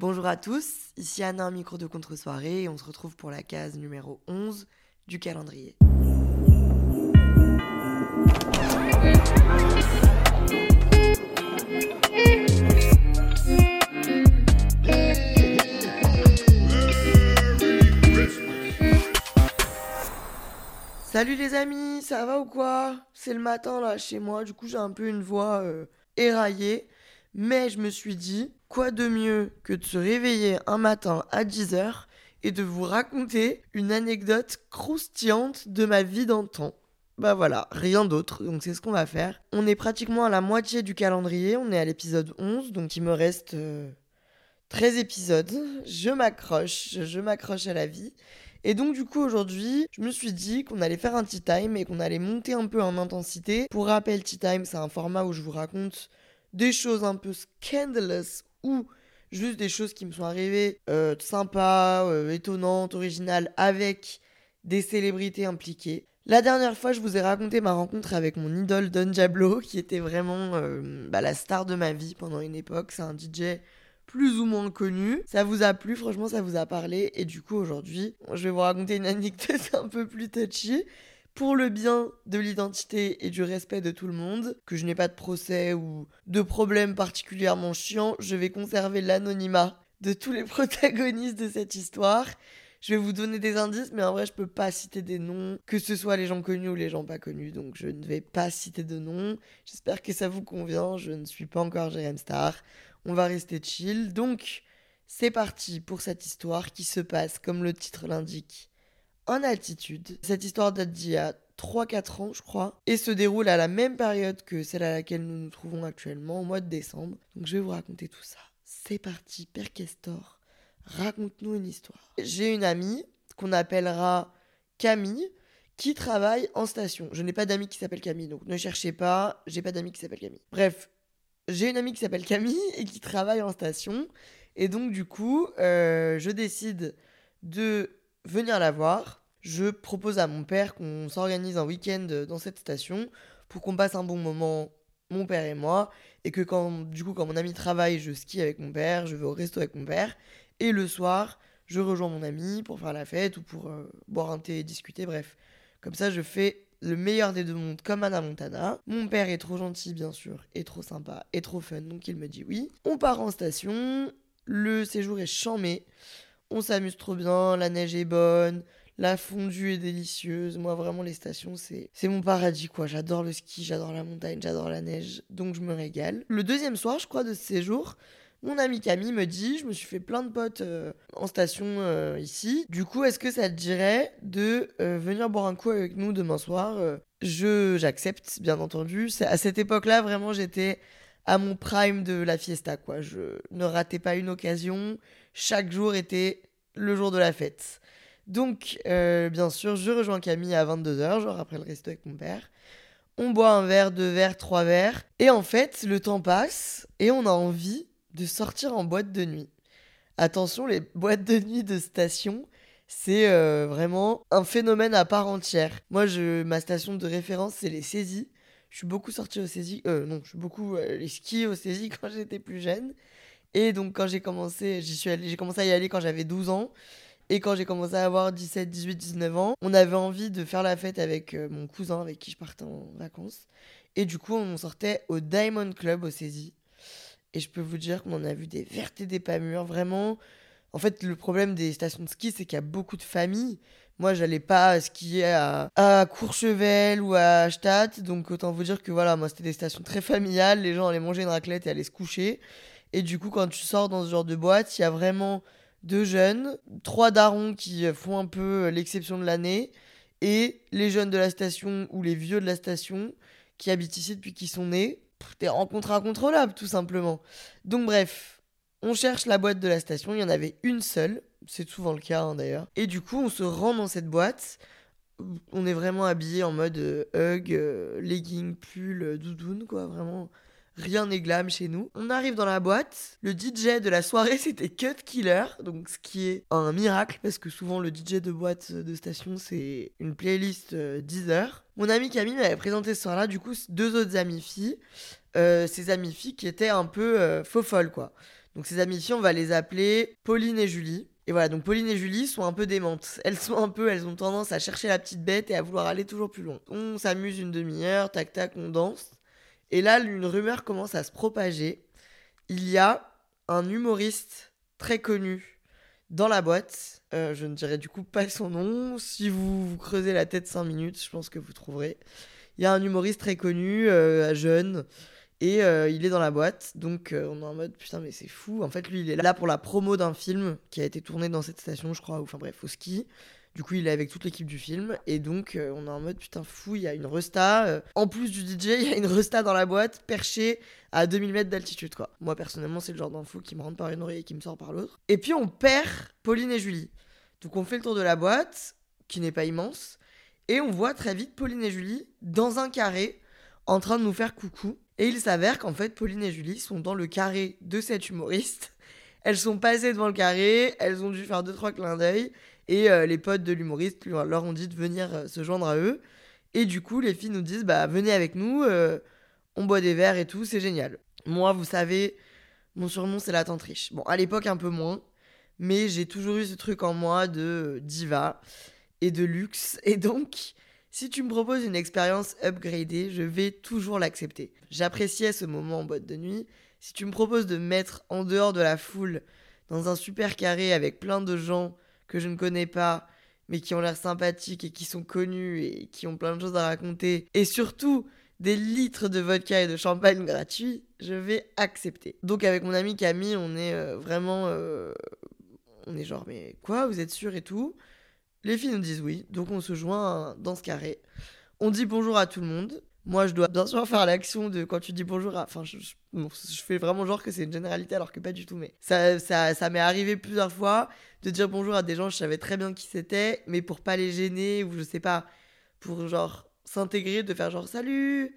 Bonjour à tous, ici Anna, un micro de contre-soirée, et on se retrouve pour la case numéro 11 du calendrier. Salut les amis, ça va ou quoi? C'est le matin là chez moi, du coup j'ai un peu une voix euh, éraillée, mais je me suis dit, quoi de mieux que de se réveiller un matin à 10h et de vous raconter une anecdote croustillante de ma vie d'antan. Bah voilà, rien d'autre, donc c'est ce qu'on va faire. On est pratiquement à la moitié du calendrier, on est à l'épisode 11, donc il me reste 13 euh, épisodes. Je m'accroche, je m'accroche à la vie. Et donc du coup aujourd'hui, je me suis dit qu'on allait faire un tea time et qu'on allait monter un peu en intensité. Pour rappel, tea time, c'est un format où je vous raconte des choses un peu scandalous ou juste des choses qui me sont arrivées euh, sympas, euh, étonnantes, originales avec des célébrités impliquées. La dernière fois, je vous ai raconté ma rencontre avec mon idole Don Diablo, qui était vraiment euh, bah, la star de ma vie pendant une époque. C'est un DJ plus ou moins connu. Ça vous a plu, franchement, ça vous a parlé. Et du coup, aujourd'hui, je vais vous raconter une anecdote un peu plus touchy. Pour le bien de l'identité et du respect de tout le monde, que je n'ai pas de procès ou de problème particulièrement chiant, je vais conserver l'anonymat de tous les protagonistes de cette histoire. Je vais vous donner des indices, mais en vrai, je peux pas citer des noms, que ce soit les gens connus ou les gens pas connus, donc je ne vais pas citer de noms. J'espère que ça vous convient. Je ne suis pas encore Jérém Star on va rester chill. Donc, c'est parti pour cette histoire qui se passe, comme le titre l'indique, en altitude. Cette histoire date d'il y a 3-4 ans, je crois, et se déroule à la même période que celle à laquelle nous nous trouvons actuellement, au mois de décembre. Donc, je vais vous raconter tout ça. C'est parti, Père Castor, raconte-nous une histoire. J'ai une amie qu'on appellera Camille qui travaille en station. Je n'ai pas d'amis qui s'appelle Camille, donc ne cherchez pas, j'ai pas d'amis qui s'appelle Camille. Bref, j'ai une amie qui s'appelle Camille et qui travaille en station. Et donc, du coup, euh, je décide de venir la voir. Je propose à mon père qu'on s'organise un week-end dans cette station pour qu'on passe un bon moment, mon père et moi. Et que quand, du coup, quand mon ami travaille, je skie avec mon père, je vais au resto avec mon père. Et le soir, je rejoins mon ami pour faire la fête ou pour euh, boire un thé et discuter. Bref, comme ça, je fais le meilleur des deux mondes comme Anna Montana. Mon père est trop gentil, bien sûr, et trop sympa, et trop fun, donc il me dit oui. On part en station, le séjour est chamé, on s'amuse trop bien, la neige est bonne, la fondue est délicieuse. Moi, vraiment, les stations, c'est, c'est mon paradis, quoi. J'adore le ski, j'adore la montagne, j'adore la neige, donc je me régale. Le deuxième soir, je crois, de ce séjour, mon ami Camille me dit, je me suis fait plein de potes euh, en station euh, ici. Du coup, est-ce que ça te dirait de euh, venir boire un coup avec nous demain soir Je j'accepte, bien entendu. À cette époque-là, vraiment, j'étais à mon prime de la fiesta, quoi. Je ne ratais pas une occasion. Chaque jour était le jour de la fête. Donc, bien sûr, je rejoins Camille à 22h, genre après le resto avec mon père. On boit un verre, deux verres, trois verres. Et en fait, le temps passe et on a envie de sortir en boîte de nuit. Attention, les boîtes de nuit de station, c'est euh, vraiment un phénomène à part entière. Moi, je, ma station de référence, c'est les saisies. Je suis beaucoup sorti au saisies. Euh, non, je suis beaucoup euh, les skis au saisies quand j'étais plus jeune. Et donc, quand j'ai commencé, j'y suis j'ai commencé à y aller quand j'avais 12 ans. Et quand j'ai commencé à avoir 17, 18, 19 ans, on avait envie de faire la fête avec mon cousin avec qui je partais en vacances. Et du coup, on sortait au Diamond Club au saisies. Et je peux vous dire qu'on en a vu des vertes et des pas. Vraiment, en fait, le problème des stations de ski, c'est qu'il y a beaucoup de familles. Moi, j'allais pas skier à, à Courchevel ou à Stade. Donc, autant vous dire que voilà, moi, c'était des stations très familiales. Les gens allaient manger une raclette et allaient se coucher. Et du coup, quand tu sors dans ce genre de boîte, il y a vraiment deux jeunes, trois darons qui font un peu l'exception de l'année, et les jeunes de la station ou les vieux de la station qui habitent ici depuis qu'ils sont nés des rencontres incontrôlables, tout simplement. Donc bref, on cherche la boîte de la station, il y en avait une seule, c'est souvent le cas hein, d'ailleurs. Et du coup, on se rend dans cette boîte. On est vraiment habillé en mode euh, hug, euh, legging, pull, euh, doudoune, quoi, vraiment. Rien n'est glam chez nous. On arrive dans la boîte. Le DJ de la soirée, c'était Cut Killer. Donc, ce qui est un miracle parce que souvent, le DJ de boîte de station, c'est une playlist 10 heures. Mon ami Camille m'avait présenté ce soir-là, du coup, deux autres amies filles. ces amies filles qui étaient un peu faux folles, quoi. Donc, ces amies filles, on va les appeler Pauline et Julie. Et voilà, donc Pauline et Julie sont un peu démentes. Elles sont un peu, elles ont tendance à chercher la petite bête et à vouloir aller toujours plus loin. On s'amuse une demi-heure, tac tac, on danse. Et là, une rumeur commence à se propager. Il y a un humoriste très connu dans la boîte. Euh, je ne dirai du coup pas son nom. Si vous, creusez la tête 5 minutes, je pense que vous trouverez. Il y a un humoriste très connu, euh, jeune, et euh, il est dans la boîte, donc on est en mode putain, mais c'est fou. En fait, lui, il est là pour la promo d'un film qui a été tourné dans cette station, je crois, enfin bref, au. Du coup, il est avec toute l'équipe du film. Et donc, euh, on est en mode putain, fou, il y a une resta. en plus du DJ, il y a une resta dans la boîte, perchée à 2000 mètres d'altitude, quoi. Moi, personnellement, c'est le genre d'info qui me rentre par une oreille et qui me sort par l'autre. Et puis, on perd Pauline et Julie. Donc, on fait le tour de la boîte, qui n'est pas immense. Et on voit très vite Pauline et Julie dans un carré, en train de nous faire coucou. Et il s'avère qu'en fait, Pauline et Julie sont dans le carré de cet humoriste. Elles sont passées devant le carré, elles ont dû faire deux trois clins d'œil et euh, les potes de l'humoriste leur ont dit de venir euh, se joindre à eux. Et du coup, les filles nous disent bah venez avec nous, euh, on boit des verres et tout, c'est génial. Moi, vous savez, mon surnom c'est la tantriche. Bon, à l'époque un peu moins, mais j'ai toujours eu ce truc en moi de diva et de luxe et donc si tu me proposes une expérience upgradée, je vais toujours l'accepter. J'appréciais ce moment en boîte de nuit. Si tu me proposes de me mettre en dehors de la foule, dans un super carré avec plein de gens que je ne connais pas, mais qui ont l'air sympathiques et qui sont connus et qui ont plein de choses à raconter, et surtout des litres de vodka et de champagne gratuits, je vais accepter. Donc avec mon ami Camille, on est euh, vraiment... Euh, on est genre, mais quoi, vous êtes sûr et tout? Les filles nous disent oui, donc on se joint dans ce carré. On dit bonjour à tout le monde. Moi, je dois bien sûr faire l'action de quand tu dis bonjour à. Enfin, je, fais vraiment genre que c'est une généralité alors que pas du tout. Mais ça, ça, ça m'est arrivé plusieurs fois de dire bonjour à des gens, je savais très bien qui c'était, mais pour pas les gêner ou je sais pas, pour genre s'intégrer, de faire genre salut,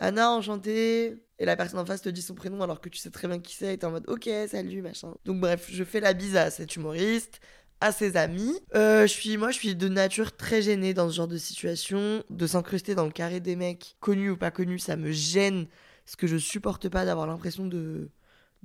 Anna, enchantée. Et la personne en face te dit son prénom alors que tu sais très bien qui c'est et t'es en mode ok, salut, machin. Donc bref, je fais la bise à cet humoriste à ses amis. Euh, je suis, moi, je suis de nature très gênée dans ce genre de situation. De s'incruster dans le carré des mecs, connus ou pas connus, ça me gêne. Parce que je supporte pas d'avoir l'impression de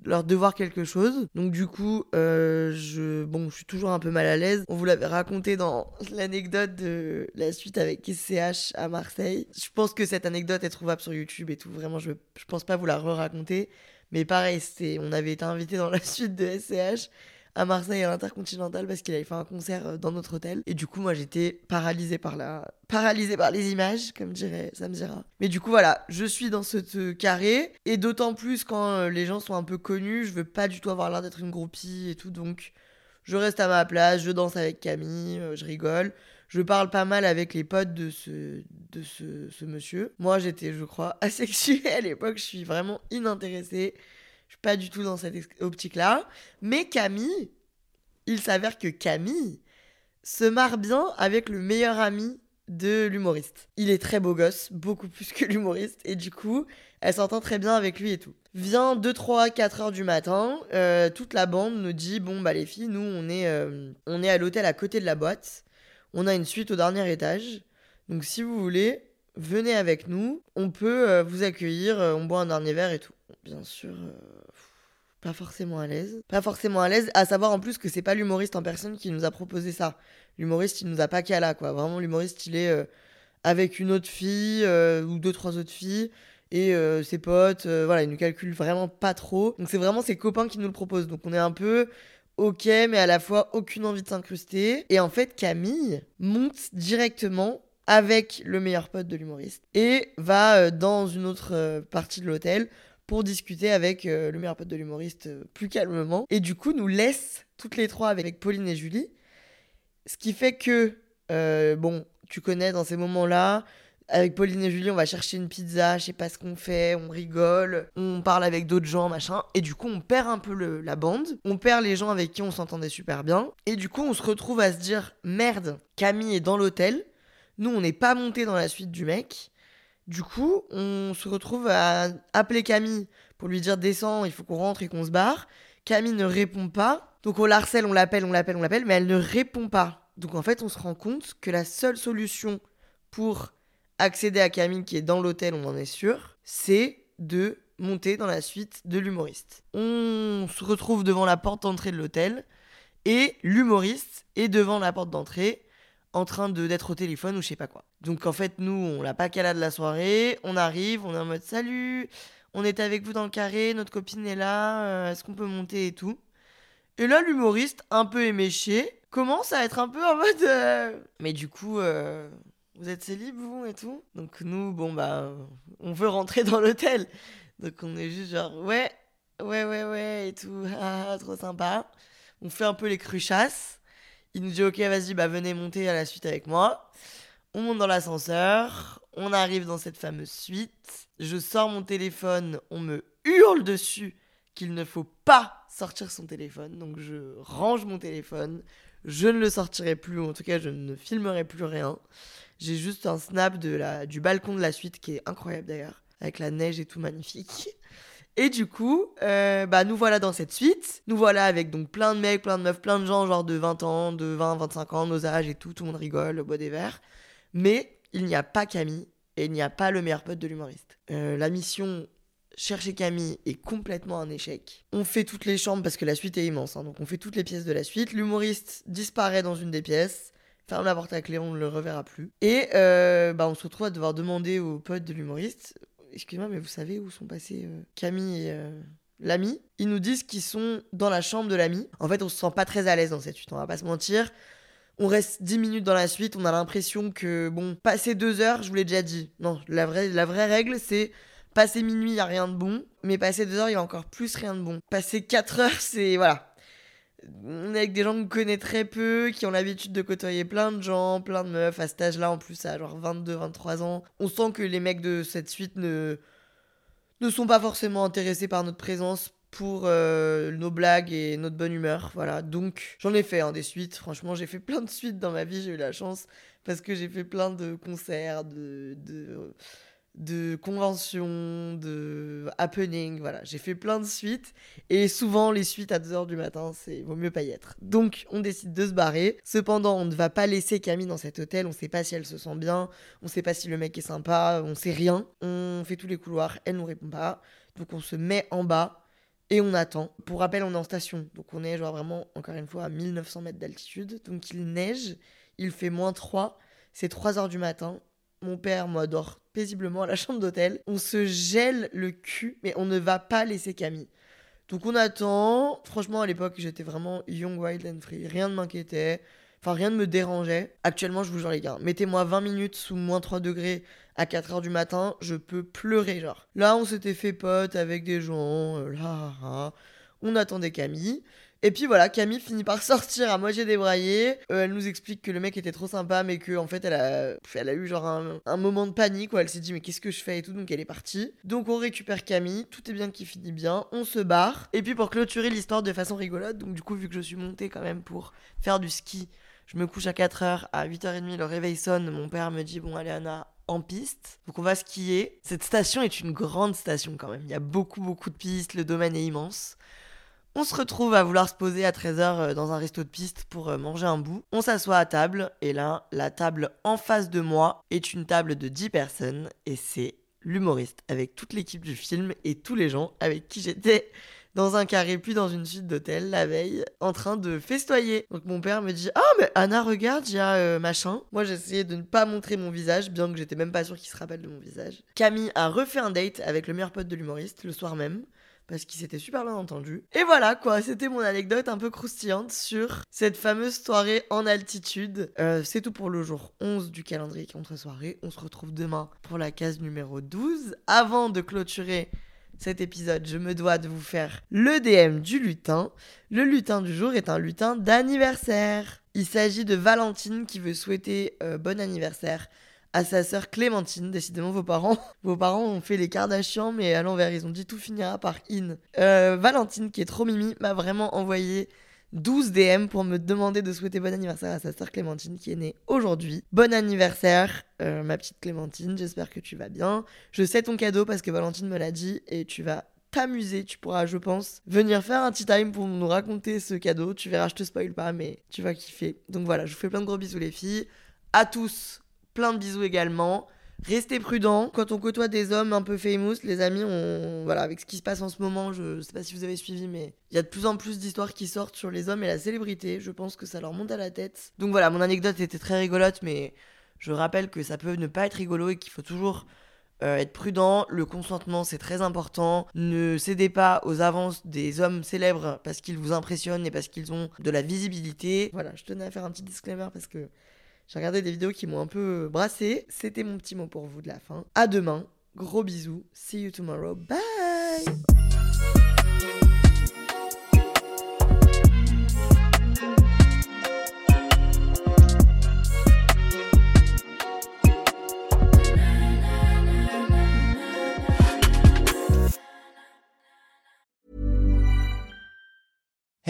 leur devoir quelque chose. Donc du coup, euh, je, bon, je suis toujours un peu mal à l'aise. On vous l'avait raconté dans l'anecdote de la suite avec SCH à Marseille. Je pense que cette anecdote est trouvable sur YouTube et tout. Vraiment, je, je pense pas vous la re-raconter. Mais pareil, on avait été invité dans la suite de SCH à Marseille à l'Intercontinental parce qu'il avait fait un concert euh, dans notre hôtel. Et du coup, moi, j'étais paralysée par la... paralysée par les images, comme dirait Samzira. Mais du coup, voilà, je suis dans ce carré. Et d'autant plus quand euh, les gens sont un peu connus, je veux pas du tout avoir l'air d'être une groupie et tout. Donc, je reste à ma place, je danse avec Camille, euh, je rigole. Je parle pas mal avec les potes de ce, de ce, ce monsieur. Moi, j'étais, je crois, asexuée à l'époque. Je suis vraiment inintéressée suis pas du tout dans cette optique-là. Mais Camille, il s'avère que Camille se marre bien avec le meilleur ami de l'humoriste. Il est très beau gosse, beaucoup plus que l'humoriste, et du coup, elle s'entend très bien avec lui et tout. Vient 2, 3, 4 heures du matin, euh, toute la bande nous dit Bon, bah les filles, nous, on est, euh, on est à l'hôtel à côté de la boîte, on a une suite au dernier étage, donc si vous voulez, venez avec nous, on peut euh, vous accueillir, on boit un dernier verre et tout. Bien sûr, pas forcément à l'aise. Pas forcément à l'aise, à savoir en plus que c'est pas l'humoriste en personne qui nous a proposé ça. L'humoriste, il nous a pas là, quoi. Vraiment, l'humoriste, il est euh, avec une autre fille euh, ou deux, trois autres filles et euh, ses potes. voilà, il nous calcule vraiment pas trop. Donc, c'est vraiment ses copains qui nous le proposent. Donc, on est un peu ok, mais à la fois aucune envie de s'incruster. Et en fait, Camille monte directement avec le meilleur pote de l'humoriste et va dans une autre partie de l'hôtel pour discuter avec euh, le meilleur pote de l'humoriste euh, plus calmement. Et du coup, nous laisse toutes les trois avec Pauline et Julie. Ce qui fait que, euh, bon, tu connais dans ces moments-là, Avec Pauline et Julie, on va chercher une pizza, je sais pas ce qu'on fait, on rigole, on parle avec d'autres gens, machin. Et du coup, on perd un peu le, la bande. On perd les gens avec qui on s'entendait super bien. Et du coup, on se retrouve à se dire merde, Camille est dans l'hôtel. Nous, on n'est pas monté dans la suite du mec. Du coup, on se retrouve à appeler Camille pour lui dire descends, il faut qu'on rentre et qu'on se barre. Camille ne répond pas. Donc on l'harcèle, on l'appelle, on l'appelle, on l'appelle, mais elle ne répond pas. Donc en fait, on se rend compte que la seule solution pour accéder à Camille qui est dans l'hôtel, on en est sûr, c'est de monter dans la suite de l'humoriste. On se retrouve devant la porte d'entrée de l'hôtel et l'humoriste est devant la porte d'entrée en train d'être au téléphone ou je sais pas quoi. Donc en fait, nous, on l'a pas calé de la soirée, on arrive, on est en mode salut, on est avec vous dans le carré, notre copine est là, euh, est-ce qu'on peut monter et tout. Et là, l'humoriste, un peu éméché, commence à être un peu en mode. euh, Mais du coup, euh, vous êtes célib, vous et tout Donc nous, bon, bah, on veut rentrer dans l'hôtel. Donc on est juste genre, ouais, ouais, ouais, ouais, et tout, ah, trop sympa. On fait un peu les cruchasses. Il nous dit, ok, vas-y, bah, venez monter à la suite avec moi. On monte dans l'ascenseur, on arrive dans cette fameuse suite. Je sors mon téléphone, on me hurle dessus qu'il ne faut pas sortir son téléphone. Donc je range mon téléphone, je ne le sortirai plus, ou en tout cas je ne filmerai plus rien. J'ai juste un snap de la, du balcon de la suite qui est incroyable d'ailleurs, avec la neige et tout magnifique. Et du coup, euh, bah nous voilà dans cette suite. Nous voilà avec donc plein de mecs, plein de meufs, plein de gens, genre de 20 ans, de 20, 25 ans, nos âges et tout. Tout le monde rigole, bois des verres. Mais il n'y a pas Camille et il n'y a pas le meilleur pote de l'humoriste. Euh, la mission chercher Camille est complètement un échec. On fait toutes les chambres parce que la suite est immense, hein, donc on fait toutes les pièces de la suite. L'humoriste disparaît dans une des pièces, ferme la porte à clé, on ne le reverra plus. Et euh, bah, on se retrouve à devoir demander aux potes de l'humoriste Excusez-moi, mais vous savez où sont passés euh, Camille et euh, l'ami Ils nous disent qu'ils sont dans la chambre de l'ami. En fait, on se sent pas très à l'aise dans cette suite, on va pas se mentir. On reste 10 minutes dans la suite, on a l'impression que, bon, passer deux heures, je vous l'ai déjà dit. Non, la vraie, la vraie règle, c'est passer minuit, il a rien de bon. Mais passer deux heures, il y a encore plus rien de bon. Passer 4 heures, c'est. Voilà. On est avec des gens qu'on connaît très peu, qui ont l'habitude de côtoyer plein de gens, plein de meufs. À cet âge-là, en plus, à genre 22, 23 ans. On sent que les mecs de cette suite ne, ne sont pas forcément intéressés par notre présence pour euh, nos blagues et notre bonne humeur. Voilà, donc j'en ai fait des suites. Franchement, j'ai fait plein de suites dans ma vie, j'ai eu la chance parce que j'ai fait plein de concerts, de, de, de conventions, de happening. Voilà, j'ai fait plein de suites et souvent les suites à 2h du matin, c'est vaut mieux pas y être. Donc on décide de se barrer. Cependant, on ne va pas laisser Camille dans cet hôtel. On sait pas si elle se sent bien, on sait pas si le mec est sympa, on sait rien. On fait tous les couloirs, elle nous répond pas. Donc on se met en bas et on attend. Pour rappel, on est en station. Donc on est genre vraiment, encore une fois, à 1900 mètres d'altitude. Donc il neige, il fait moins 3. C'est 3 heures du matin. Mon père, moi, paisiblement à la chambre d'hôtel. On se gèle le cul, mais on ne va pas laisser Camille. Donc on attend. Franchement, à l'époque, j'étais vraiment young, wild and free. Rien ne m'inquiétait. Enfin, rien ne me dérangeait. Actuellement, je vous jure, les gars, mettez-moi 20 minutes sous moins 3 degrés à 4 heures du matin, je peux pleurer, genre. Là, on s'était fait pote avec des gens, euh, là. On attendait Camille. Et puis voilà, Camille finit par sortir à moitié débraillée. Euh, elle nous explique que le mec était trop sympa, mais que en fait, elle a, elle a eu genre un, un moment de panique où elle s'est dit mais qu'est-ce que je fais et tout, donc elle est partie. Donc on récupère Camille, tout est bien qui finit bien, on se barre. Et puis pour clôturer l'histoire de façon rigolote, donc du coup vu que je suis montée quand même pour faire du ski, je me couche à 4h, à 8h30 le réveil sonne, mon père me dit bon allez Anna, en piste. Donc on va skier. Cette station est une grande station quand même. Il y a beaucoup beaucoup de pistes, le domaine est immense. On se retrouve à vouloir se poser à 13h dans un resto de piste pour euh, manger un bout. On s'assoit à table et là, la table en face de moi est une table de 10 personnes et c'est l'humoriste avec toute l'équipe du film et tous les gens avec qui j'étais dans un carré puis dans une suite d'hôtel la veille en train de festoyer. Donc mon père me dit "Ah mais Anna regarde, il y a euh, machin." Moi j'essayais de ne pas montrer mon visage bien que j'étais même pas sûr qu'il se rappelle de mon visage. Camille a refait un date avec le meilleur pote de l'humoriste le soir même parce qu'il s'était super bien entendu. Et voilà quoi, c'était mon anecdote un peu croustillante sur cette fameuse soirée en altitude. Euh, c'est tout pour le jour 11 du calendrier contre-soirée. On se retrouve demain pour la case numéro 12. Avant de clôturer cet épisode, je me dois de vous faire le DM du lutin. Le lutin du jour est un lutin d'anniversaire. Il s'agit de Valentine qui veut souhaiter euh, bon anniversaire à sa sœur Clémentine. Décidément, vos parents, vos parents ont fait les Kardashians, mais à l'envers, ils ont dit tout finira par in. Euh, Valentine, qui est trop mimi, m'a vraiment envoyé 12 DM pour me demander de souhaiter bon anniversaire à sa sœur Clémentine qui est née aujourd'hui. Bon anniversaire, euh, ma petite Clémentine, j'espère que tu vas bien. Je sais ton cadeau parce que Valentine me l'a dit et tu vas t'amuser. Tu pourras, je pense, venir faire un petit time pour nous raconter ce cadeau. Tu verras, je te spoil pas, mais tu vas kiffer. Donc voilà, je vous fais plein de gros bisous les filles. À tous, plein de bisous également. Restez prudents. Quand on côtoie des hommes un peu famous, les amis, on... voilà, avec ce qui se passe en ce moment, je sais pas si vous avez suivi, mais il y a de plus en plus d'histoires qui sortent sur les hommes et la célébrité. Je pense que ça leur monte à la tête. Donc voilà, mon anecdote était très rigolote, mais je rappelle que ça peut ne pas être rigolo et qu'il faut toujours euh, être prudent. Le consentement, c'est très important. Ne cédez pas aux avances des hommes célèbres parce qu'ils vous impressionnent et parce qu'ils ont de la visibilité. Voilà, je tenais à faire un petit disclaimer parce que j'ai regardé des vidéos qui m'ont un peu brassé. C'était mon petit mot pour vous de la fin. À demain. Gros bisous. See you tomorrow. Bye.